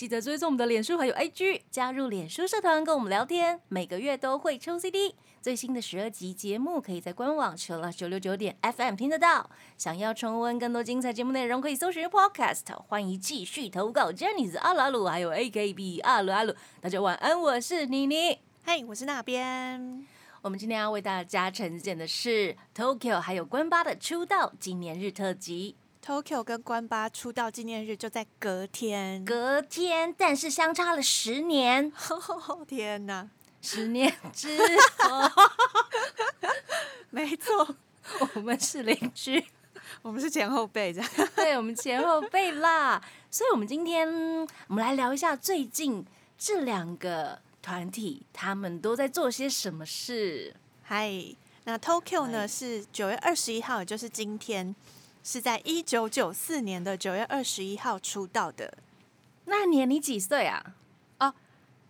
记得追踪我们的脸书还有 IG，加入脸书社团跟我们聊天，每个月都会抽 CD。最新的十二集节目可以在官网 Chillus 九六九点 FM 听得到。想要重温更多精彩节目内容，可以搜寻 Podcast。欢迎继续投稿 Jenny 阿鲁阿鲁，还有 AKB 阿鲁阿鲁。大家晚安，我是妮妮。嘿，我是那边。我们今天要为大家呈现的是 Tokyo 还有关八的出道纪念日特辑。Tokyo 跟关八出道纪念日就在隔天，隔天，但是相差了十年，天哪，十年之后，没错，我们是邻居，我们是前后辈这样。对我们前后辈啦。所以，我们今天我们来聊一下最近这两个团体，他们都在做些什么事。嗨，那 Tokyo 呢是九月二十一号，也就是今天，是在一九九四年的九月二十一号出道的。那年你几岁啊？哦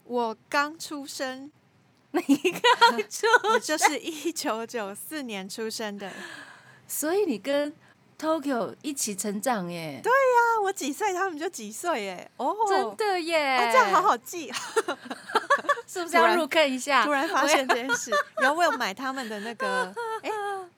我刚出生，你刚出，生就是一九九四年出生的。所以你跟 Tokyo 一起成长耶？对，啊，我几岁，他们就几岁耶。哦，真的耶！哦，这样好好记。是不是 要入坑一下？突然发现这件事，然后我有买他们的那个 哎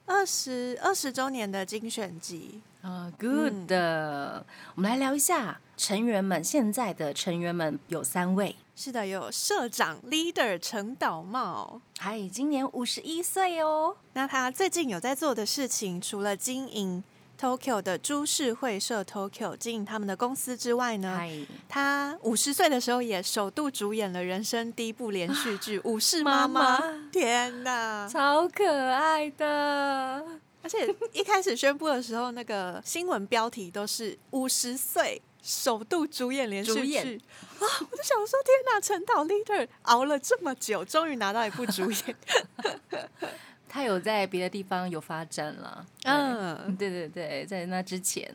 二十二十周年的精选集。啊、g o o d 我们来聊一下成员们。现在的成员们有三位，是的，有社长 leader 陈导茂。还今年五十一岁哦。那他最近有在做的事情，除了经营 Tokyo 的株式会社 Tokyo 经营他们的公司之外呢，嗨，他五十岁的时候也首度主演了人生第一部连续剧《武士妈妈》妈妈天哪！超可爱的。而且一开始宣布的时候，那个新闻标题都是五十岁首度主演连续剧啊！我就想说，天哪，陈导 leader 熬了这么久，终于拿到一部主演。他有在别的地方有发展了。嗯，嗯，对对对，在那之前，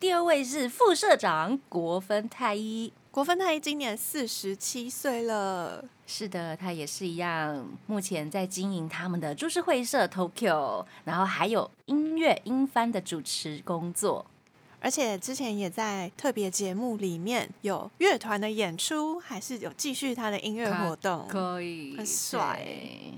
第二位是副社长国分太一。国分太一今年四十七岁了。是的，他也是一样，目前在经营他们的株式会社 Tokyo，然后还有音乐音翻的主持工作。而且之前也在特别节目里面有乐团的演出，还是有继续他的音乐活动。可以很帅对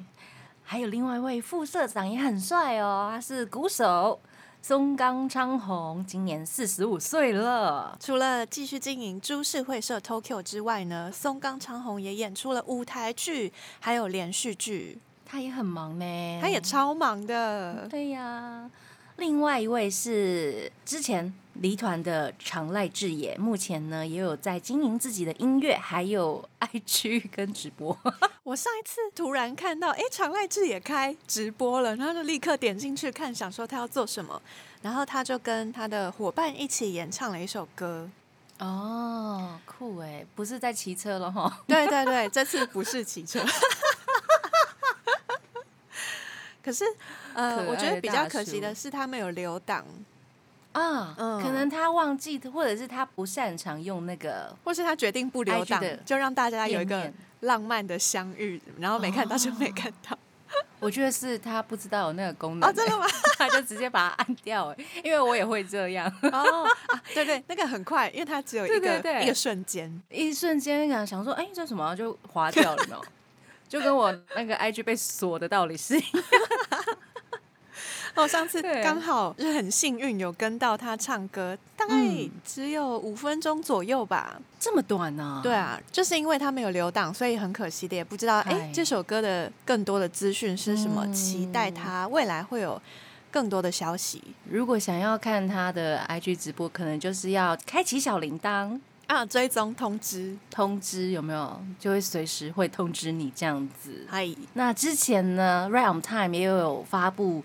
还有另外一位副社长也很帅哦，他是鼓手松冈昌宏，今年四十五岁了。除了继续经营株式会社 Tokyo 之外呢，松冈昌宏也演出了舞台剧，还有连续剧，他也很忙呢，他也超忙的。对呀。另外一位是之前离团的长濑智也，目前呢也有在经营自己的音乐，还有 IG 跟直播。我上一次突然看到，哎，长濑智也开直播了，然后就立刻点进去看，想说他要做什么，然后他就跟他的伙伴一起演唱了一首歌。哦，酷哎，不是在骑车了哈。对对对，这次不是骑车。可是，呃，我觉得比较可惜的是，他们有留档，啊，嗯可能他忘记，或者是他不擅长用那个或是他决定不留档，就让大家有一个浪漫的相遇，然后没看到就没看到。我觉得是他不知道有那个功能、哦，真的吗？他就直接把它按掉哎，因为我也会这样，哦，啊对对，那个很快，因为它只有一个一个瞬间。一瞬间想想说，哎、这什么就划掉了，有没有？就跟我那个 IG 被锁的道理是一样。我上次刚好就是很幸运有跟到他唱歌，大概嗯只有五分钟左右吧。这么短呢、对，啊，就是因为他没有留档，所以很可惜的，也不知道哎、嗨这首歌的更多的资讯是什么，嗯期待他未来会有更多的消息如果想要看他的 IG 直播，可能就是要开启小铃铛啊，追踪通知。通知，有没有？就会随时会通知你这样子。嗨，那之前呢，Realm Time 也有发布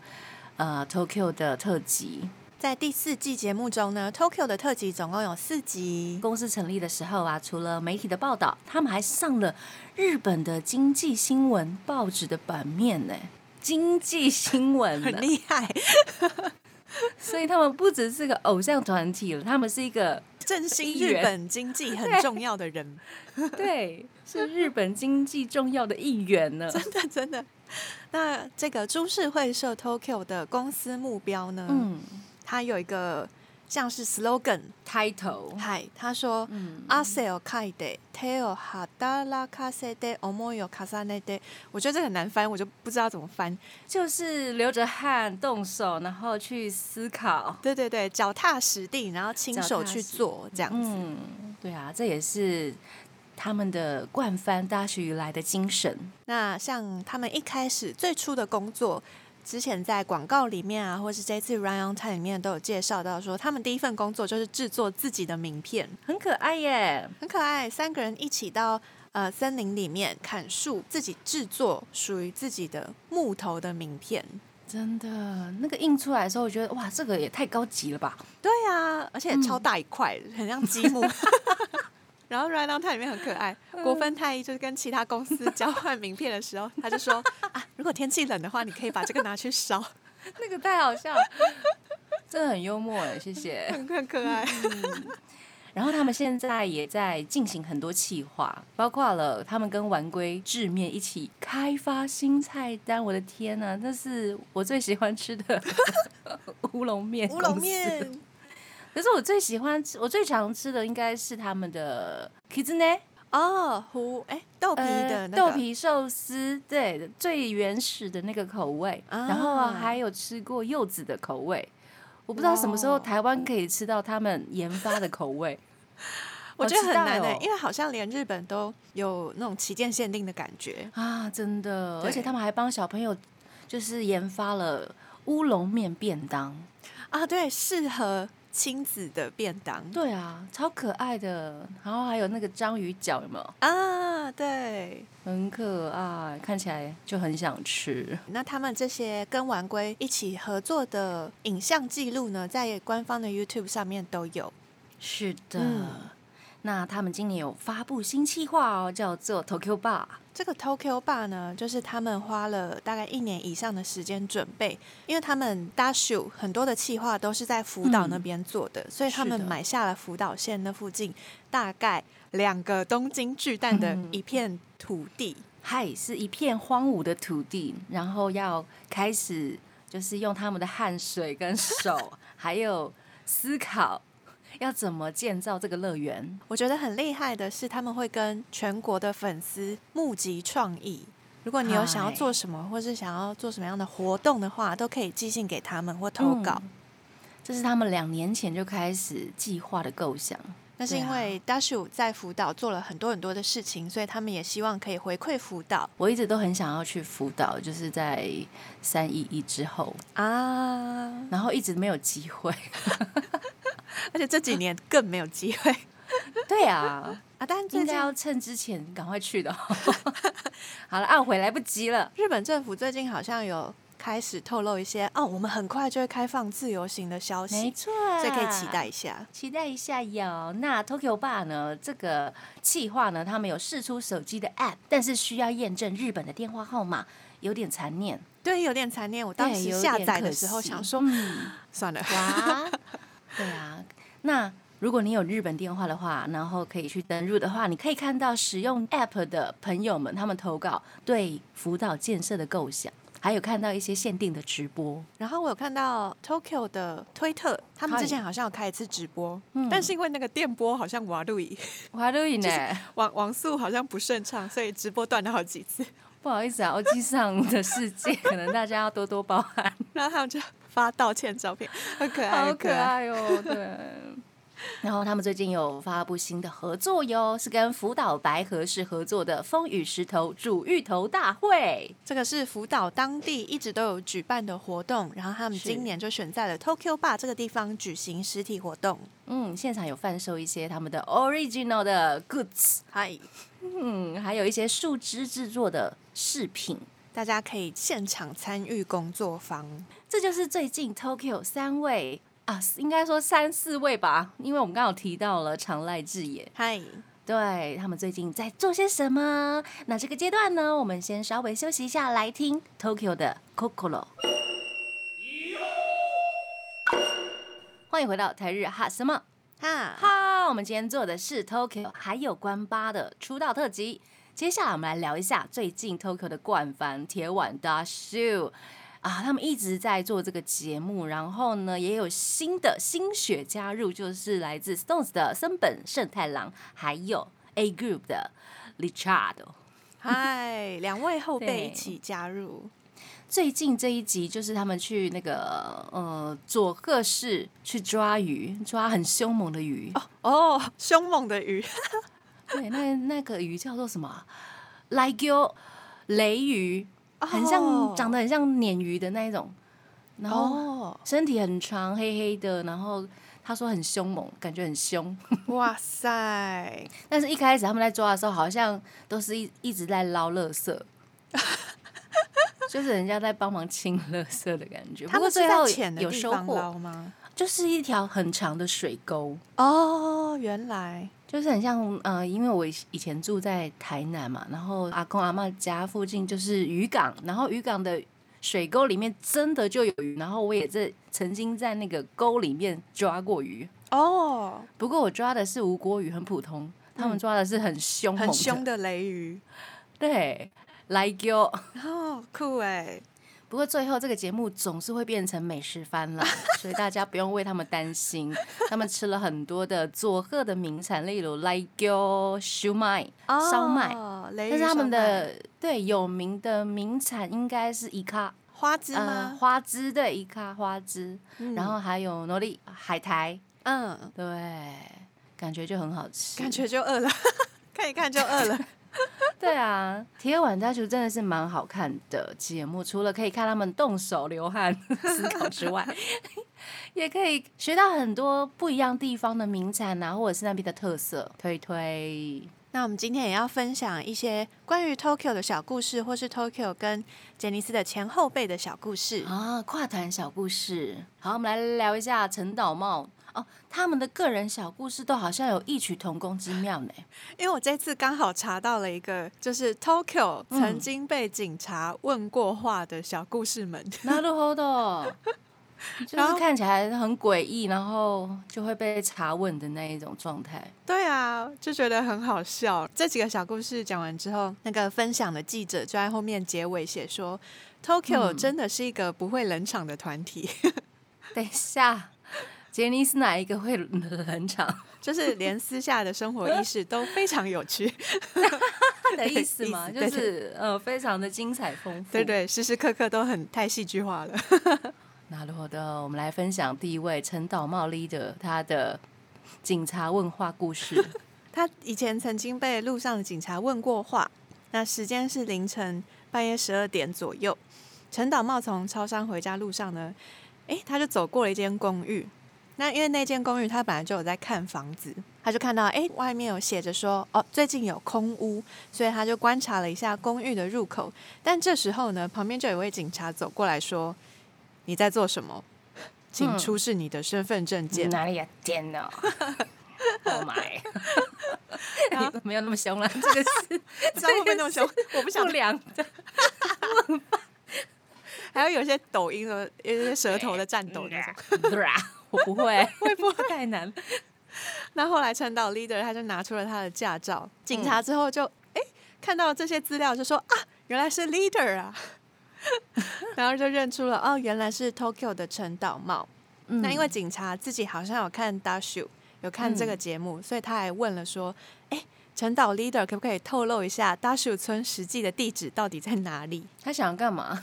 呃 Tokyo 的特辑。在第四季节目中呢，Tokyo 的特辑总共有四集。公司成立的时候啊，除了媒体的报道，他们还上了日本的经济新闻报纸的版面呢。经济新闻 很厉害，所以他们不只是个偶像团体了，他们是一个振兴日本经济很重要的人，对，是日本经济重要的一员呢。真 的真的。那这个株式会社 Tokyo 的公司目标呢？嗯它有一个像是 slogan， ，title，嗨，他说。嗯，汗をかいて手を働かせて思いを重ねて，我觉得这很难翻，我就不知道怎么翻。就是流着汗动手，然后去思考。对对对，脚踏实地，然后亲手去做这样子。嗯，对啊，这也是 他们的惯翻大学以来的精神。那像他们一开始最初的工作，之前在广告里面啊，或是这次 Run on Time 里面都有介绍到说，他们第一份工作就是制作自己的名片，很可爱耶，很可爱。三个人一起到呃森林里面砍树，自己制作属于自己的木头的名片。真的，那个印出来的时候，我觉得哇，这个也太高级了吧！对啊，而且超大一块，很像积木。然后 on Time 里面很可爱，国分太一就是跟其他公司交换名片的时候，他就说 啊，如果天气冷的话，你可以把这个拿去烧，那个太好笑了，真的很幽默哎，谢谢。很很可爱。然后他们现在也在进行很多企划，包括了他们跟丸龟制面一起开发新菜单。我的天呐，那是我最喜欢吃的 乌龙面。乌龙面，可是我最喜欢吃，我最常吃的应该是他们的 kizune 哦，胡哎豆皮的呃那个豆皮寿司，对，最原始的那个口味。啊然后啊还有吃过柚子的口味。我不知道什么时候台湾可以吃到他们研发的口味。我觉得很难哎、哦因为好像连日本都有那种旗舰限定的感觉。啊，真的，而且他们还帮小朋友就是研发了乌龙面便当。啊，对，适合亲子的便当。对啊，超可爱的。然后还有那个章鱼脚，有没有？啊，对。很可爱，看起来就很想吃。那他们这些跟玩龟一起合作的影像记录呢，在官方的 YouTube 上面都有。是的。嗯那他们今年有发布新企划哦，叫做 Tokyo Bar。这个 Tokyo Bar 呢，就是他们花了大概一年以上的时间准备，因为他们 Dashu 很多的企划都是在福岛那边做的，所以他们买下了福岛县那附近大概两个东京巨蛋的嗯一片土地。嗨，是一片荒芜的土地，然后要开始就是用他们的汗水跟手，还有思考要怎么建造这个乐园。我觉得很厉害的是，他们会跟全国的粉丝募集创意。如果你有想要做什么，或是想要做什么样的活动的话，都可以寄信给他们或投稿。嗯这是他们两年前就开始计划的构想。那是因为 Dashu 在福岛做了很多很多的事情，所以他们也希望可以回馈福岛我一直都很想要去福岛，就是在三一一之后，啊。然后一直没有机会。而且这几年更没有机会对啊，啊。但最近应该要趁之前赶快去的。好了，懊悔来不及了。日本政府最近好像有开始透露一些哦，我们很快就会开放自由行的消息没息，错，所以可以期待一下。期待一下哟。那 Tokyo Bar 呢？这个企划呢，他们有试出手机的 App，但是需要验证日本的电话号码，有点残念。对，有点残念。我当对时下载的时候想说，嗯，算了，哇，对啊。那如果你有日本电话的话，然后可以去登入的话，你可以看到使用 App 的朋友们他们投稿对福岛建设的构想，还有看到一些限定的直播。然后我有看到 Tokyo 的推特，他们之前好像有开一次直播，嗯但是因为那个电波好像瓦路易，瓦路易呢，网网速好像不顺畅，所以直播断了好几次。不好意思啊，欧机上的世界，可能大家要多多包涵。然后他们就发道歉照片，好可爱，好可爱。爱哦，对。然后他们最近有发布新的合作哟，是跟福岛白河市合作的风雨石头煮芋头大会。这个是福岛当地一直都有举办的活动，然后他们今年就选在了 Tokyo Bar 这个地方举行实体活动。嗯，现场有贩售一些他们的 original 的 goods，嗨，嗯，还有一些树枝制作的饰品。大家可以现场参与工作坊。这就是最近 Tokyo 三位啊，应该说三四位吧，因为我们刚好提到了长濑智也，嗨，对他们最近在做些什么？那这个阶段呢，我们先稍微休息一下，来听 Tokyo 的 Kokoro。欢迎回到台日哈什么哈，哈？我们今天做的是 Tokyo 还有关八的出道特辑。接下来我们来聊一下最近 Tokyo 的冠番铁腕 Dashu 啊，他们一直在做这个节目，然后呢也有新的新血加入，就是来自 Stones 的森本胜太郎，还有 A Group 的 Richard。嗨，两位后辈一起加入，最近这一集就是他们去那个呃佐贺市去抓鱼，抓很凶猛的鱼。哦，凶猛的鱼，对，那那个鱼叫做什么啊？来鸠雷鱼，很像、哦长得很像鲶鱼的那一种，然后哦，身体很长，黑黑的，然后他说很凶猛，感觉很凶。哇塞，但是一开始他们在抓的时候，好像都是一一直在捞垃圾。就是人家在帮忙清垃圾的感觉，不他们是过最后有收获，捞吗？就是一条很长的水沟，哦，原来，就是很像呃，因为我以以前住在台南嘛，然后阿公阿嬷家附近就是渔港，然后渔港的水沟里面真的就有鱼，然后我也在曾经在那个沟里面抓过鱼，哦，不过我抓的是无锅鱼，很普通，他们嗯抓的是很凶猛很凶的雷鱼，对，来丢。哦，酷哎，不过最后这个节目总是会变成美食番了，所以大家不用为他们担心。他们吃了很多的佐贺的名产，例如来丢烧麦、烧麦，但是他们的对有名的名产应该是伊卡，花枝呃，吗？花枝对伊卡花枝，嗯然后还有诺丽海苔，嗯，对，感觉就很好吃，感觉就饿了，看一看就饿了。对啊，铁腕家族真的是蛮好看的节目，除了可以看他们动手流汗 思考之外，也可以学到很多不一样地方的名产啊，或者是那边的特色。推推，那我们今天也要分享一些关于 Tokyo 的小故事，或是 Tokyo 跟杰尼斯的前后辈的小故事。啊，跨团小故事。好，我们来聊一下陈岛茂哦，他们的个人小故事都好像有异曲同工之妙呢。因为我这次刚好查到了一个，就是 Tokyo 嗯曾经被警察问过话的小故事们。なるほど。就然后是看起来很诡异，然后就会被查问的那一种状态。对啊，就觉得很好笑。这几个小故事讲完之后，那个分享的记者就在后面结尾写说，Tokyo 嗯真的是一个不会冷场的团体，等一下， 杰尼斯哪一个会冷场？就是连私下的生活意识都非常有趣。的意思吗？就是呃，非常的精彩丰富。对，对，时时刻刻都很太戏剧化了。那好的，我们来分享第一位陈岛茂 leader 他的警察问话故事。他以前曾经被路上的警察问过话，那时间是凌晨半夜十二点左右。陈岛茂从超商回家路上呢，诶，他就走过了一间公寓。那因为那间公寓他本来就有在看房子，他就看到诶外面有写着说哦最近有空屋，所以他就观察了一下公寓的入口。但这时候呢，旁边就有一位警察走过来说：“你在做什么？请嗯出示你的身份证件。哪里呀？天哪！Oh my！然后没有那么凶了，这个是知道会不会那么凶？我不想不良的。还有有些抖音的，有一些舌头的颤抖那种。我不会，我也不会 太难？那后来陈导 leader 他就拿出了他的驾照，警察之后就哎、诶看到这些资料就说啊，原来是 leader 啊，然后就认出了哦，原来是 Tokyo 的陈岛茂。嗯那因为警察自己好像有看 Dashu 有看这嗯个节目，所以他还问了说，哎、陈导 leader 可不可以透露一下 Dashu 村实际的地址到底在哪里？他想干嘛？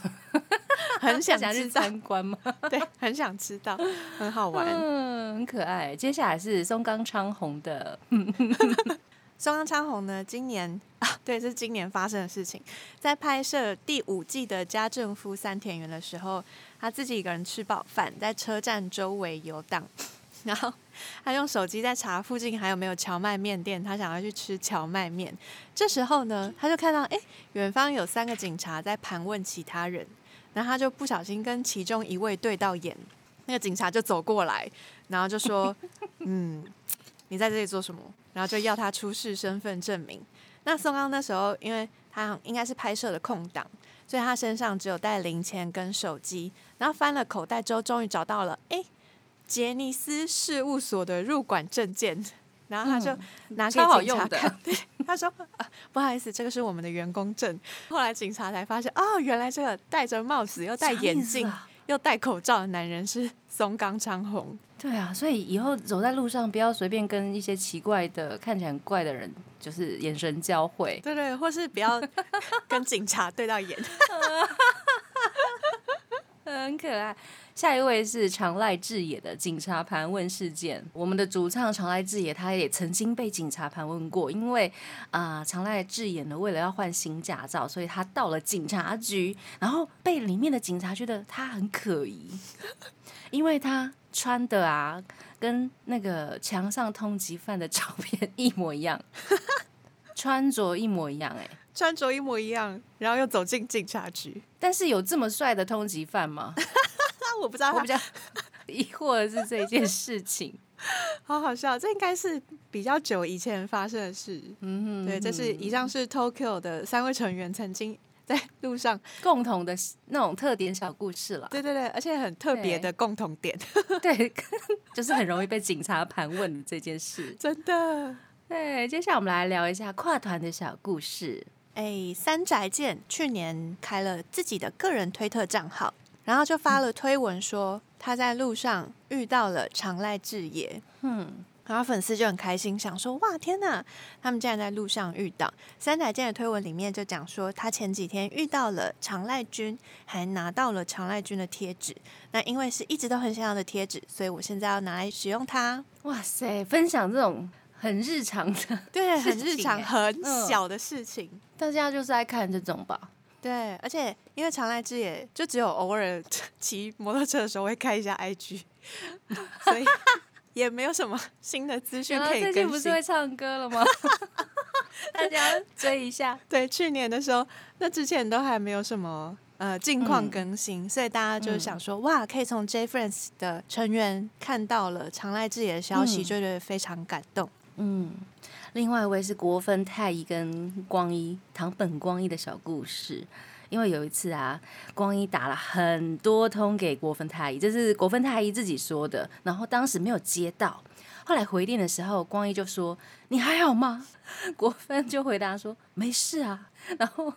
很想想去，参观吗？对，很想知道，很好玩。嗯，很可爱。接下来是松冈昌宏的，松冈昌宏呢，今年啊，对，这是今年发生的事情。在拍摄第五季的家政夫三田园的时候，他自己一个人吃饱饭，在车站周围游荡，然后他用手机在查附近还有没有荞麦面店，他想要去吃荞麦面。这时候呢，他就看到哎，远方有三个警察在盘问其他人，然后他就不小心跟其中一位对到眼，那个警察就走过来，然后就说：“嗯，你在这里做什么？”然后就要他出示身份证明。那宋刚那时候，因为他应该是拍摄的空档，所以他身上只有带零钱跟手机。然后翻了口袋之后，终于找到了，哎，杰尼斯事务所的入馆证件。然后他就嗯拿给警察看，对，他说、啊不好意思，这个是我们的员工证。后来警察才发现，哦，原来这个戴着帽子又戴眼镜、啊又戴口罩的男人是松冈昌宏。对啊，所以以后走在路上不要随便跟一些奇怪的、看起来很怪的人，就是眼神交汇。对对，或是不要跟警察对到眼。很可爱。下一位是长濑智也的警察盘问事件。我们的主唱长濑智也，他也曾经被警察盘问过，因为啊、长濑智也呢，为了要换新驾照，所以他到了警察局，然后被里面的警察觉得他很可疑，因为他穿的啊，跟那个墙上通缉犯的照片一模一样，穿着一模一样、哎。穿着一模一样，然后又走进警察局。但是有这么帅的通缉犯吗？我不知道他我比较 疑惑的是这件事情。好好笑，这应该是比较久以前发生的事。嗯哼，对，这是以上是 Tokyo 的三位成员曾经在路上，共同的那种特点小故事了。对对对，而且很特别的共同点，对，就是很容易被警察盘问的这件事。真的。对，接下来我们来聊一下跨团的小故事。哎，三宅健去年开了自己的个人推特账号，然后就发了推文说他在路上遇到了长濑智也，嗯，然后粉丝就很开心，想说哇天哪，他们竟然在路上遇到。三宅健的推文里面就讲说，他前几天遇到了长濑君，还拿到了长濑君的贴纸。那因为是一直都很想要的贴纸，所以我现在要拿来使用它。哇塞，分享这种很日常的，对，很日常、很嗯小的事情。大家就是爱看这种吧。对，而且因为常濑智也就只有偶尔 骑摩托车的时候会开一下 IG，所以也没有什么新的资讯可以更新最近不是会。唱歌了吗？大家追一下。对，去年的时候，那之前都还没有什么呃近况嗯更新，所以大家就想说，哇，可以从 J Friends 的成员看到了常濑智也的消息，嗯就觉得非常感动。嗯，另外一位是国分太一跟光一堂本光一的小故事。因为有一次啊，光一打了很多通给国分太一，这是国分太一自己说的，然后当时没有接到，后来回电的时候，光一就说：“你还好吗？” 国分就回答说：“没事啊。”然后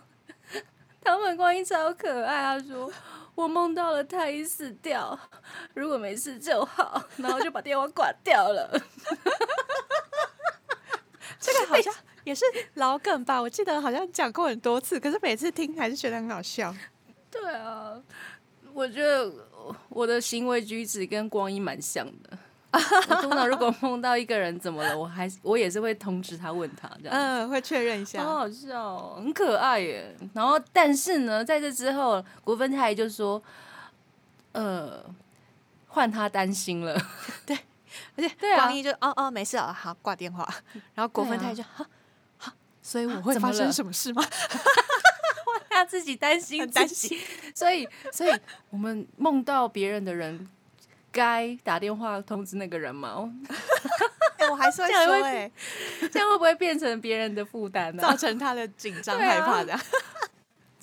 唐本光一超可爱，他说：“我梦到了太一死掉，如果没事就好。”然后就把电话挂掉了。这个好像 也是老梗吧？我记得好像讲过很多次，可是每次听还是觉得很好笑。对啊，我觉得我的行为举止跟光阴蛮像的。我通常如果梦到一个人怎么了，我还是我也是会通知他问他这样。嗯，会确认一下。好好笑、哦，很可爱耶。然后，但是呢，在这之后，国分太就说：“呃，换他担心了。而且对啊光一就哦哦没事了，好挂电话。然后国分太就哈哈，所以我会发生什么事吗？” 他自己担心 很担自己，所以，所以我们梦到别人的人，该打电话通知那个人吗？哎，我还是会说哎，这样会不会变成别人的负担呢、造成他的紧张害怕的。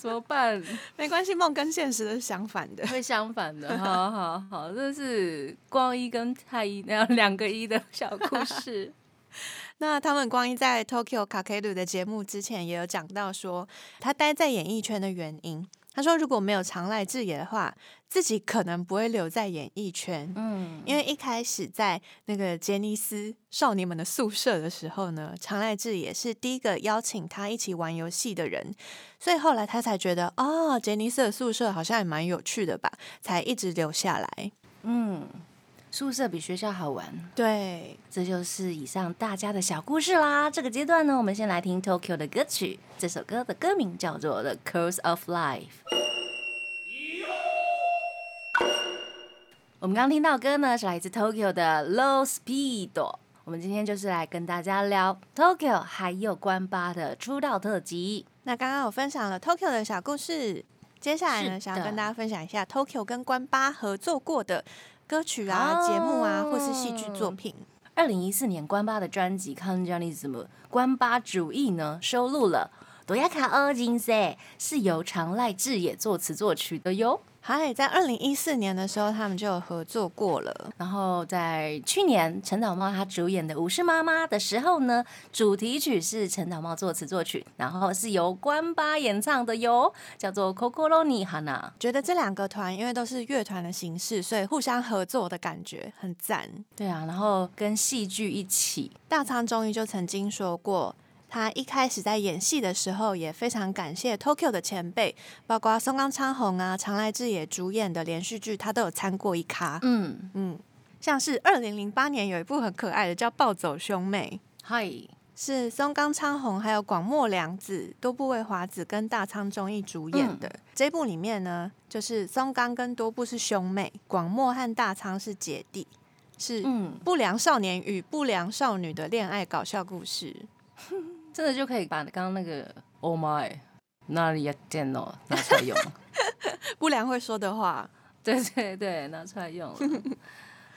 怎么办？没关系，梦跟现实是相反的。会相反的，好好好，这是光一跟太一那样两个一的小故事。那他们光一在 Tokyo Kakeru 的节目之前也有讲到说，他待在演艺圈的原因。他说，如果没有常濑智也的话，自己可能不会留在演艺圈。嗯，因为一开始在那个杰尼斯少年们的宿舍的时候呢，常濑智也是第一个邀请他一起玩游戏的人，所以后来他才觉得，哦，杰尼斯的宿舍好像也蛮有趣的吧，才一直留下来。嗯，宿舍比学校好玩，对，这就是以上大家的小故事啦。这个阶段呢，我们先来听 Tokyo 的歌曲，这首歌的歌名叫做《The Curse of Life》。我们刚刚听到歌呢，是来自 Tokyo 的 Low Speed。我们今天就是来跟大家聊 Tokyo 还有关八的出道特辑。那刚刚我分享了 Tokyo 的小故事，接下来呢，想要跟大家分享一下 Tokyo 跟关八合作过的歌曲啊、哦节目啊，或是戏剧作品。二零一四年关八的专辑《Conjonism》关八主义呢，收录了《多亚卡欧金塞》，是由长濑智也作词作曲的哟。嗨，在二零一四年的时候，他们就有合作过了。然后在去年陈导茂他主演的《武士妈妈》的时候呢，主题曲是陈导茂作词作曲，然后是由关八演唱的哟，叫做《Kokoro ni Hana》。觉得这两个团因为都是乐团的形式，所以互相合作的感觉很赞。对啊，然后跟戏剧一起，大仓忠于就曾经说过，他一开始在演戏的时候，也非常感谢 Tokyo 的前辈，包括松冈昌宏啊、长濑智也主演的连续剧，他都有参过一咖。嗯，嗯，像是二零零八年有一部很可爱的叫《暴走兄妹》，嗨，是松冈昌宏还有广末凉子、多部未华子跟大仓忠义主演的。这部里面呢，就是松冈跟多部是兄妹，广末和大仓是姐弟，是嗯，不良少年与不良少女的恋爱搞笑故事。真的就可以把刚刚那个 Oh my 那里呀电脑拿出来用，不良会说的话，对对对，拿出来用了，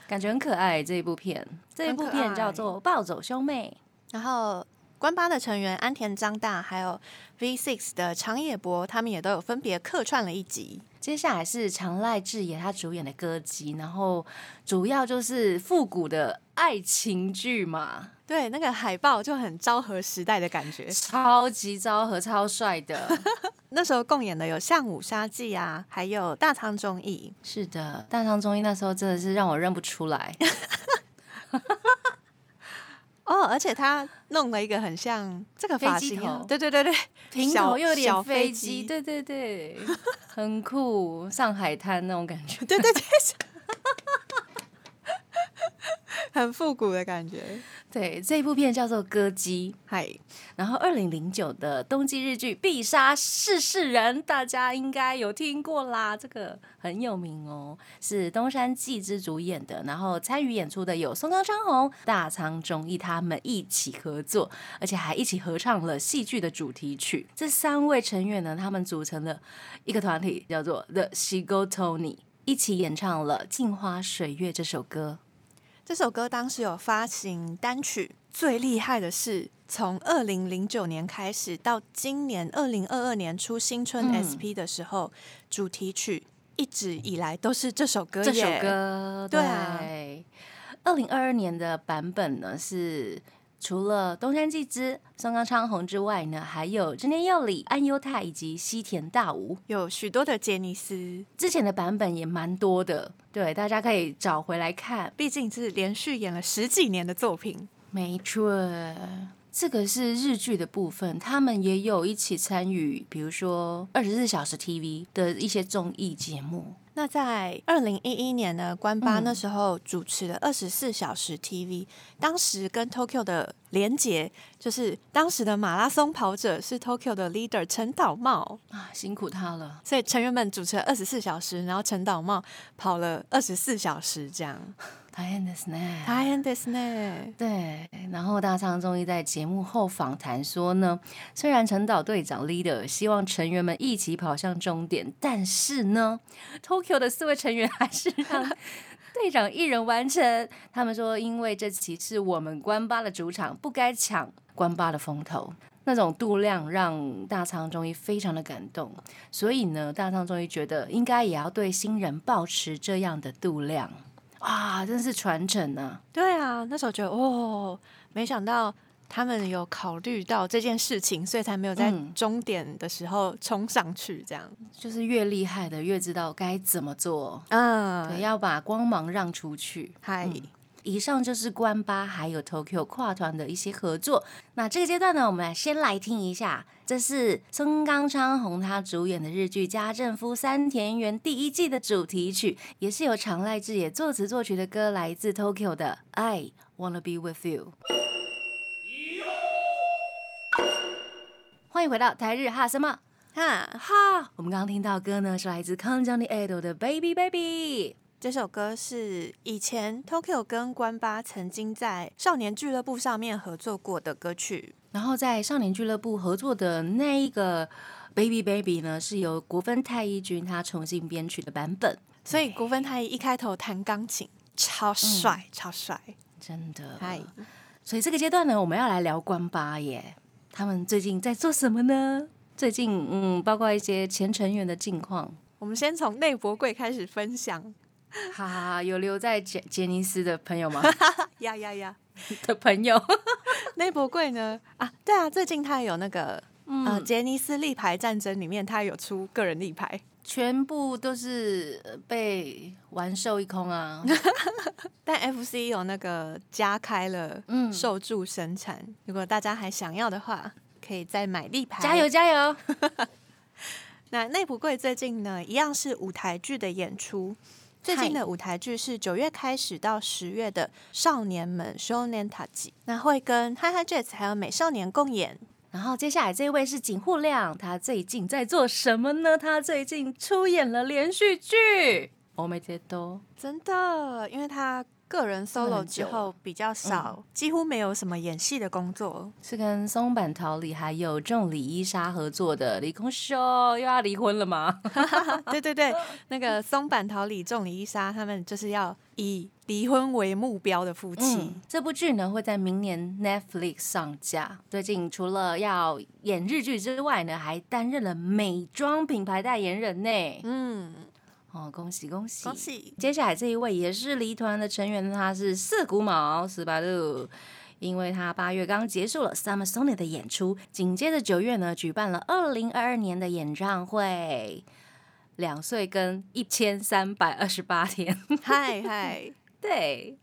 感觉很可爱。这一部片，这一部片叫做《暴走兄妹》。然后关八的成员安田张大还有 V Six 的长野博，他们也都有分别客串了一集。接下来是长濑智也他主演的歌姬，然后主要就是复古的爱情剧嘛，对，那个海报就很昭和时代的感觉。超级昭和、超帅的。那时候共演的有像武杀纪啊，还有大仓忠义。是的，大仓中一那时候真的是让我认不出来。哦，而且他弄了一个很像这个发型对对对对，平小头又有点飞机对对对，很酷，上海滩那种感觉。对 对对，很复古的感觉。对，这部片叫做《歌姬》，嗨，然后二零零九的冬季日剧《必杀世事人》，大家应该有听过啦，这个很有名哦，是东山纪之主演的，然后参与演出的有松冈昌宏、大仓忠义他们一起合作，而且还一起合唱了戏剧的主题曲。这三位成员呢，他们组成了一个团体，叫做 The Shigo Tony，一起演唱了《镜花水月》这首歌。这首歌当时有发行单曲，最厉害的是从二零零九年开始到今年二零二二年出新春嗯。SP 的时候，主题曲一直以来都是这首歌耶。这首歌，对，二零二二年的版本呢是除了东山纪之、松冈昌宏之外呢，还有真田佑里、安优太以及西田大吾。有许多的杰尼斯，之前的版本也蛮多的，对，大家可以找回来看。毕竟是连续演了十几年的作品。没错，这个是日剧的部分，他们也有一起参与，比如说二十四小时 TV 的一些综艺节目。那在二零一一年呢，关八嗯那时候主持了二十四小时 TV，、当时跟 Tokyo 的连结就是当时的马拉松跑者是 Tokyo 的 leader 陈岛茂，啊，辛苦他了。所以成员们主持了二十四小时，然后陈岛茂跑了二十四小时，这样。大変ですね。大変ですね。对，然后大仓忠义在节目后访谈说呢，虽然陈岛队长 leader 希望成员们一起跑向终点，但是呢，Tokyo 的四位成员还是让队长一人完成。他们说，因为这期是我们关八的主场，不该抢关八的风头。那种度量让大仓忠义非常的感动，所以呢，大仓忠义觉得应该也要对新人保持这样的度量。 哇，真是传承啊！对啊，那时候觉得哦，没想到他们有考虑到这件事情，所以才没有在嗯终点的时候冲上去，这样。就是越厉害的越知道该怎么做，嗯对，要把光芒让出去。嗨。嗯以上就是关八还有 Tokyo 跨团的一些合作。那这个阶段呢，我们来先来听一下，这是松冈昌宏他主演的日剧《家政夫三田园》第一季的主题曲，也是由长濑智也作词作曲的歌，来自 Tokyo 的《I Wanna Be With You》。欢迎回到台日哈什么？哈，哈，我们刚刚听到歌呢，是来自 Kanjani Edo 的《Baby Baby》。这首歌是以前 Tokyo 跟关八曾经在少年俱乐部上面合作过的歌曲。然后在少年俱乐部合作的那一个《Baby Baby》呢，是由国分太一君他重新编曲的版本，所以国分太一一开头弹钢琴，超帅，超帅。真的。嗨，所以这个阶段呢，我们要来聊关八耶，他们最近在做什么呢？最近嗯，包括一些前成员的近况，我们先从内博贵开始分享。哈哈哈，有留在杰杰尼斯的朋友吗？呀 呀呀！的朋友，内博贵呢？啊，对啊，最近他有那个嗯呃杰尼斯立牌战争里面，他有出个人立牌。全部都是呃被玩售一空啊！但 FC 有那个加开了嗯受助生产，如果大家还想要的话，可以再买立牌。加油！加油！那内不贵最近呢，一样是舞台剧的演出。最近的舞台剧是九月开始到十月的《少年们 Shonen t a j i 那会跟 Hi Hi Jets 还有美少年共演。然后接下来这位是井户亮，他最近在做什么呢？他最近出演了连续剧《我没接都真的，因为他个人 solo 之后比较少，几乎没有什么演戏的工作。是跟松坂桃李还有仲里伊莎合作的离婚秀，又要离婚了吗？对对对，那个松坂桃李、仲里伊莎他们就是要以离婚为目标的夫妻。嗯，这部剧呢会在明年 Netflix 上架。最近除了要演日剧之外呢，还担任了美妆品牌代言人呢。嗯，哦，恭喜恭喜恭！喜！接下来这一位也是离团的成员，他是四谷毛十八路。因为他八月刚结束了 Summer Sonic 的演出，紧接着九月呢举办了二零二二年的演唱会，两岁跟一千三百二十八天，嗨嗨，对，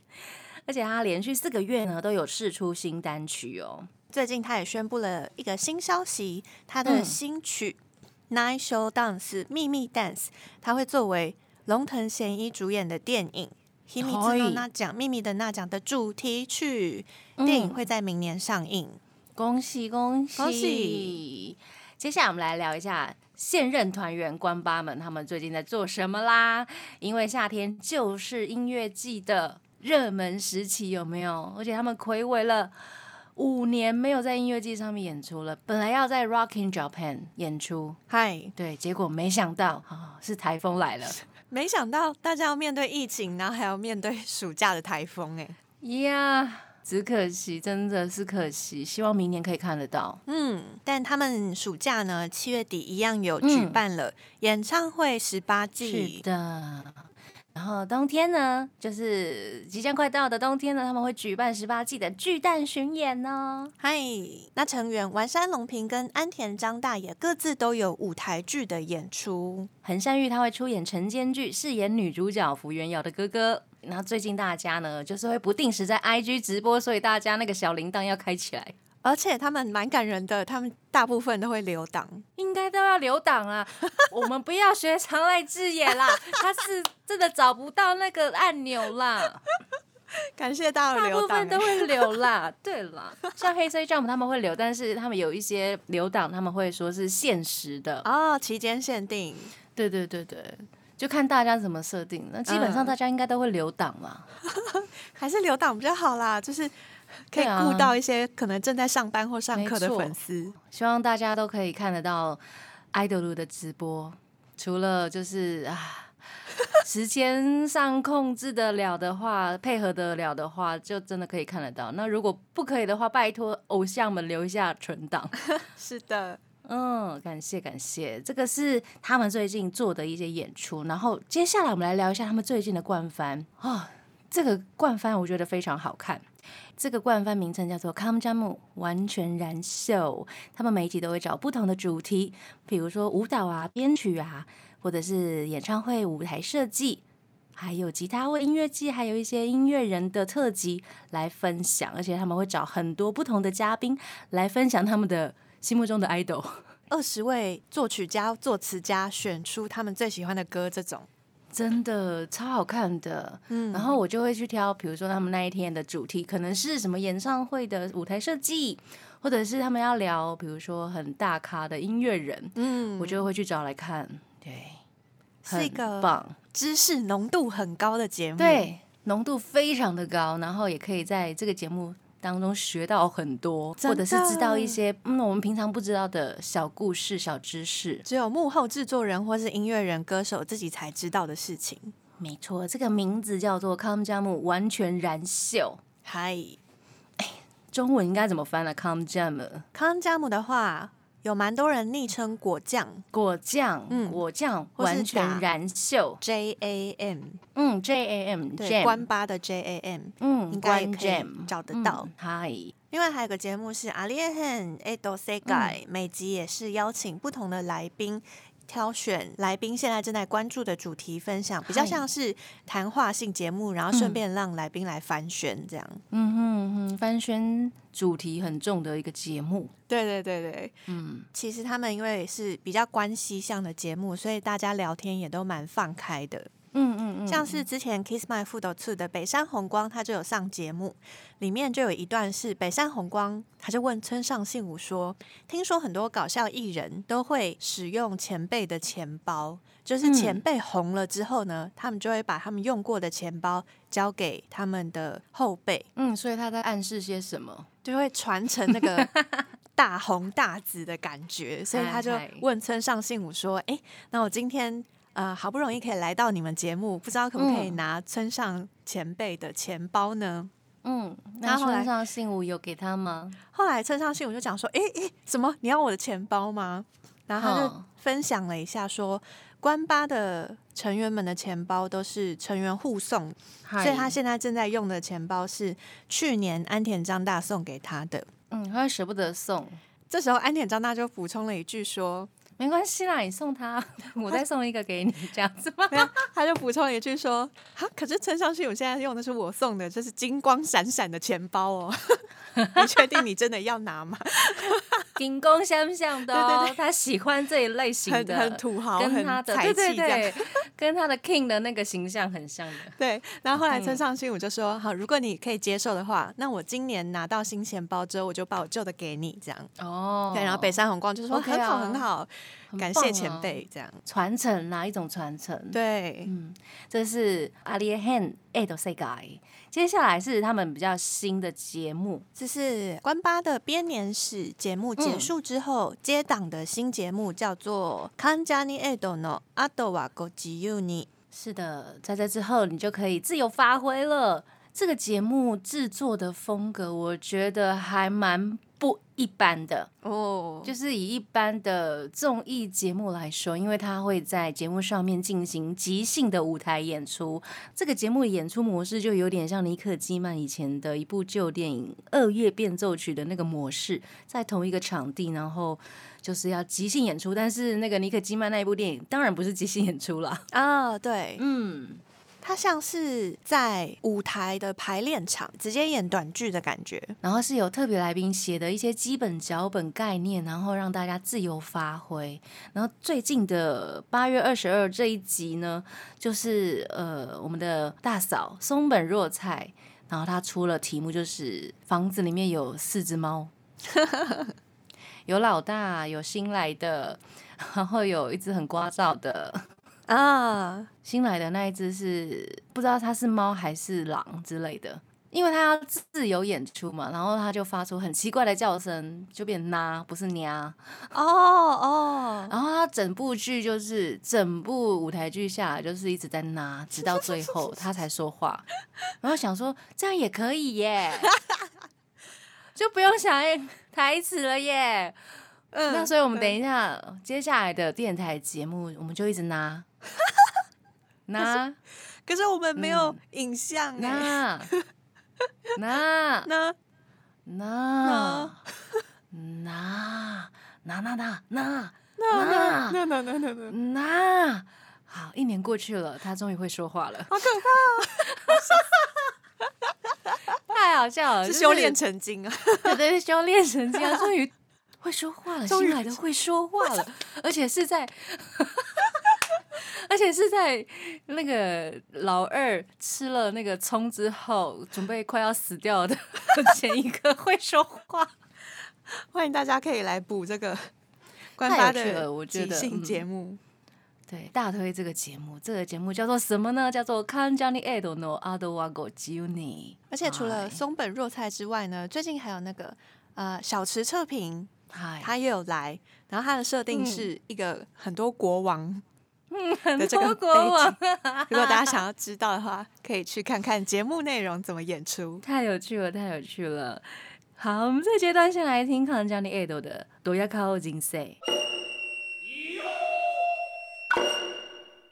而且他连续四个月呢都有试出新单曲哦，最近他也宣布了一个新消息，他的嗯新曲《Night Show Dance》秘密 Dance，它会作为龙腾贤一主演的电影《秘密之可以那奖》秘密的那奖的主题曲。嗯电影会在明年上映。恭喜恭喜恭喜！接下来我们来聊一下现任团员关八们他们最近在做什么啦？因为夏天就是音乐季的热门时期，有没有？而且他们暌违了。五年没有在音乐季上面演出了，本来要在 Rocking Japan 演出，嗨，对，结果没想到啊、是台风来了。没想到大家要面对疫情，然后还要面对暑假的台风，哎，呀只可惜，真的是可惜，希望明年可以看得到。嗯，但他们暑假呢，七月底一样有举嗯办了演唱会十八是季，的。然后冬天呢，就是即将快到的冬天呢，他们会举办十八季的巨蛋巡演呢。嗨，那成员丸山隆平跟安田张大也各自都有舞台剧的演出。横山裕他会出演晨间剧，饰演女主角福原遥的哥哥。然后最近大家呢，就是会不定时在 IG 直播，所以大家那个小铃铛要开起来，而且他们蛮感人的，他们大部分都会留档。应该都要留档啊。我们不要学长濑智也啦，他是真的找不到那个按钮啦。感谢大家的大部。分都会留啦，对啦，像黑色 Jump 他们会留，但是他们有一些留档，他们会说是限时的。哦，期间限定，对对对对，就看大家怎么设定。那基本上嗯大家应该都会留档嘛。还是留档比较好啦，就是 可以顾到一些可能正在上班或上课的粉丝。希望大家都可以看得到 idol 的直播，除了就是啊。时间上控制得了的话，配合得了的话，就真的可以看得到。那如果不可以的话，拜托偶像们留一下存档。是的，嗯，感谢感谢，这个是他们最近做的一些演出。然后接下来我们来聊一下他们最近的冠番啊、这个冠番我觉得非常好看。这个冠番名称叫做《康加木完全燃秀》，他们每一集都会找不同的主题，比如说舞蹈啊、编曲啊，或者是演唱会舞台设计，还有吉他或音乐季，还有一些音乐人的特辑来分享。而且他们会找很多不同的嘉宾来分享他们的心目中的 idol。二十位作曲家、作词家选出他们最喜欢的歌，这种，真的超好看的。嗯然后我就会去挑，比如说他们那一天的主题可能是什么演唱会的舞台设计，或者是他们要聊，比如说很大咖的音乐人，嗯我就会去找来看。对，很是一个棒，知识浓度很高的节目。，对，浓度非常的高，然后也可以在这个节目。当中学到很多，或者是知道一些嗯我们平常不知道的小故事、小知识。只有幕后制作人或是音乐人、歌手自己才知道的事情。没错，这个名字叫做《康加木完全燃秀》。嗨，中文应该怎么翻呢、c o m Jam 康加木的话有蛮多人昵称果酱。果酱，嗯果酱完全打燃秀，J A M，嗯，J A M 对关八的 J A M。嗯，应该也可以找得到。嗯嗨，另外还有个节目是阿列汉 Edo Segai，、每集也是邀请不同的来宾。挑选来宾现在正在关注的主题分享，比较像是谈话性节目，然后顺便让来宾来翻宣这样。嗯哼嗯哼，翻宣主题很重的一个节目，对对对对，嗯，其实他们因为是比较关系向的节目，所以大家聊天也都蛮放开的。嗯嗯嗯，像是之前 Kiss My Food Two 的北山红光，他就有上节目，里面就有一段是北山红光，他就问村上信五说：“听说很多搞笑艺人都会使用前辈的钱包，就是前辈红了之后呢，他们就会把他们用过的钱包交给他们的后辈，嗯，所以他在暗示些什么？就会传承那个 大红大紫的感觉。所以他就问村上信五说：“诶，那我今天。”呃，好不容易可以来到你们节目，不知道可不可以嗯拿村上前辈的钱包呢？嗯，那村上信五有给他吗？后来村上信吾就讲说：“诶诶，什么？你要我的钱包吗？”然后他就嗯分享了一下说，关八的成员们的钱包都是成员互送，所以他现在正在用的钱包是去年安田张大送给他的。嗯，他会舍不得送，这时候安田张大就补充了一句说没关系啦，你送他，我再送一个给你，这样子吗？他就补充了一句说：“哈，可是村上信我现在用的是我送的，这是金光闪闪的钱包哦，你确定你真的要拿吗？金光相向的对哦，对对他喜欢这一类型的，很土豪，跟他的才对对气这样。”对，跟他的 king 的那个形象很像的。对，然后后来嗯村上信我就说：“好，如果你可以接受的话，那我今年拿到新钱包之后，我就把我旧的给你，这样。哦对，然后北山红光就说很好啊很好，很棒感谢前啊辈，这样。传承啦，一种传承。，对，嗯，这是阿里 hand a d 世界。接下来是他们比较新的节目，这是关八的编年史节目结嗯束之后、接档的新节目，叫做《康佳尼エドのあとはご自由に》。是的，在这之后你就可以自由发挥了。这个节目制作的风格，我觉得还蛮 不一般的。哦就是以一般的综艺节目来说，因为他会在节目上面进行即兴的舞台演出，这个节目的演出模式就有点像尼克基曼以前的一部旧电影《二月变奏曲》的那个模式，在同一个场地，然后就是要即兴演出。但是那个尼克基曼那一部电影当然不是即兴演出啦，啊，对，嗯，它像是在舞台的排练场直接演短剧的感觉。然后是有特别来宾写的一些基本脚本概念，然后让大家自由发挥。然后最近的八月二十二这一集呢，就是呃我们的大嫂松本若菜，然后她出了题目就是房子里面有四只猫，有老大，有新来的，然后有一只很聒噪的。啊，新来的那一只是不知道它是猫还是狼之类的，因为它要自由演出嘛，然后它就发出很奇怪的叫声，就变呐，不是 nha。哦哦，然后它整部剧就是整部舞台剧下来就是一直在呐，直到最后它才说话。然后想说这样也可以耶，就不用想台词了耶。嗯那所以我们等一下接下来的电台节目，我们就一直拿拿。可是我们没有嗯。影像哎，那那那那那。那那那那那那那。那 那那那，好，一年过去了，他终于会说话了，好可怕，太好笑了，是修炼成精啊！对对，修炼成精啊，终于会说话了，新来的会说话了，而且是在，而且是在那个老二吃了那个葱之后，准备快要死掉的 前一刻会说话。欢迎大家可以来补这个关太八有趣的了我觉得即兴嗯节目。对，大推这个节目，这个节目叫做什么呢？叫做《看 Johnny Edo no Ado Wago Juni》。而且除了松本若菜之外呢，最近还有那个呃小池测评，嗨，他也有来，然后他的设定嗯是一个很多国王 很的这个多国王背景。如果大家想要知道的话，可以去看看节目内容怎么演出。太有趣了，太有趣了。好，我们这个阶段先来听康佳妮 Ado 的《多亚靠近 say》。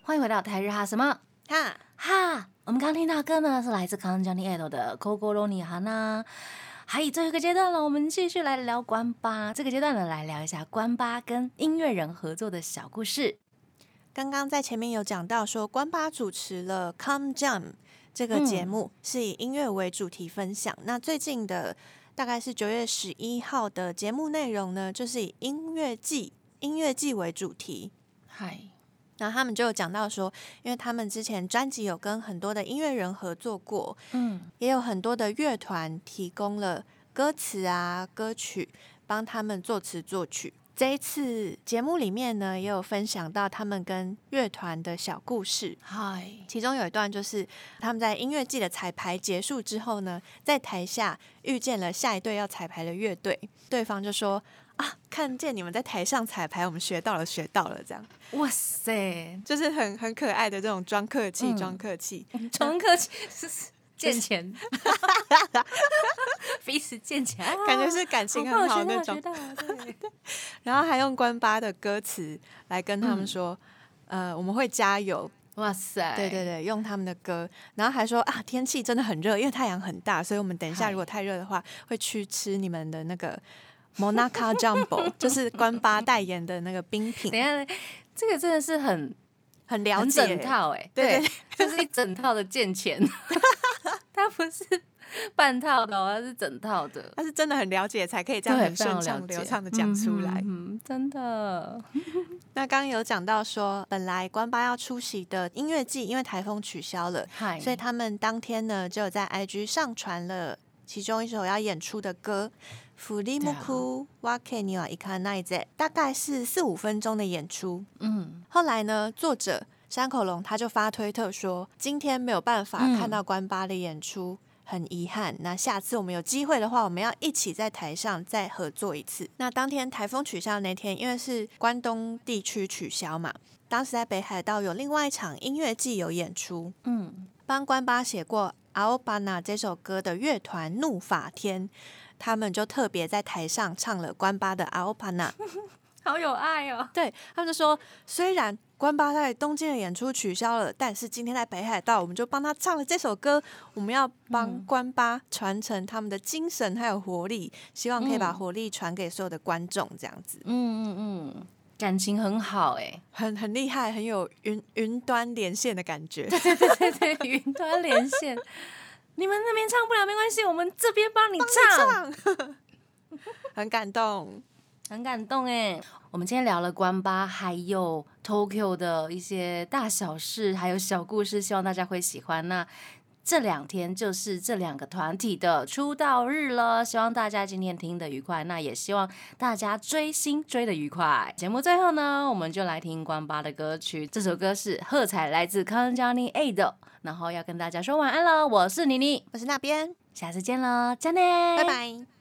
欢迎回到台日哈什么哈，哈？我们刚刚听到的歌呢，是来自康佳妮 Ado 的《Kokoro ni Hana》。还以最后一个阶段了，我们继续来聊关巴。这个阶段呢，来聊一下关巴跟音乐人合作的小故事。刚刚在前面有讲到说，关巴主持了《Come Jam》这个节目，是以音乐为主题分享。那最近的大概是九月十一号的节目内容呢，就是以音乐季音乐季为主题。嗨，然后他们就有讲到说，因为他们之前专辑有跟很多的音乐人合作过，嗯，也有很多的乐团提供了歌词啊、歌曲，帮他们作词作曲。这一次节目里面呢，也有分享到他们跟乐团的小故事。嗨，其中有一段就是他们在音乐季的彩排结束之后呢，在台下遇见了下一队要彩排的乐队，对方就说：“啊，看见你们在台上彩排，我们学到了，学到了。”这样哇塞，就是很很可爱的这种装客气，嗯装客气。装客气见钱，彼此见钱，啊感觉是感情很好那种 然后还用关八的歌词来跟他们说，呃，我们会加油。哇塞，对对对，用他们的歌，然后还说啊，天气真的很热，因为太阳很大，所以我们等一下如果太热的话，会去吃你们的那个 Monaca Jumbo，就是关八代言的那个冰品。等，一下，这个真的是很很很了解。整套哎、对。对就是一整套的见钱，它不是 半套的、哦，它是整套的，他是真的很了解，才可以这样很顺畅流畅的讲出来。嗯真的，那刚刚有讲到说，本来关八要出席的音乐季，因为台风取消了，所以他们当天呢就有在 IG 上传了其中一首要演出的歌《福利木库瓦 K 尼瓦伊卡奈泽》，大概是四五分钟的演出。嗯，后来呢，作者山口龙他就发推特说，今天没有办法嗯看到关八的演出。很遗憾，那下次我们有机会的话，我们要一起在台上再合作一次。那当天台风取消那天，因为是关东地区取消嘛，当时在北海道有另外一场音乐季有演出，嗯，帮关八写过《阿欧巴纳》这首歌的乐团怒法天，他们就特别在台上唱了关八的《阿欧巴纳》。好有爱哦，对他们就说，虽然关八在东京的演出取消了，但是今天在北海道，我们就帮他唱了这首歌。我们要帮嗯关八传承他们的精神还有活力，希望可以把嗯活力传给所有的观众，这样子嗯嗯嗯，感情很好哎、很很厉害，很有云云端连线的感觉。对对对，云端连线。你们那边唱不了没关系，我们这边帮你唱，唱，很感动。很感动哎。我们今天聊了关八，还有 Tokyo 的一些大小事，还有小故事，希望大家会喜欢。那这两天就是这两个团体的出道日了，希望大家今天听得愉快，那也希望大家追星追得愉快。节目最后呢，我们就来听关八的歌曲，这首歌是喝彩，来自康佳妮 A 的，然后要跟大家说晚安了，我是妮妮，我是那边，下次见喽，加内，拜。拜。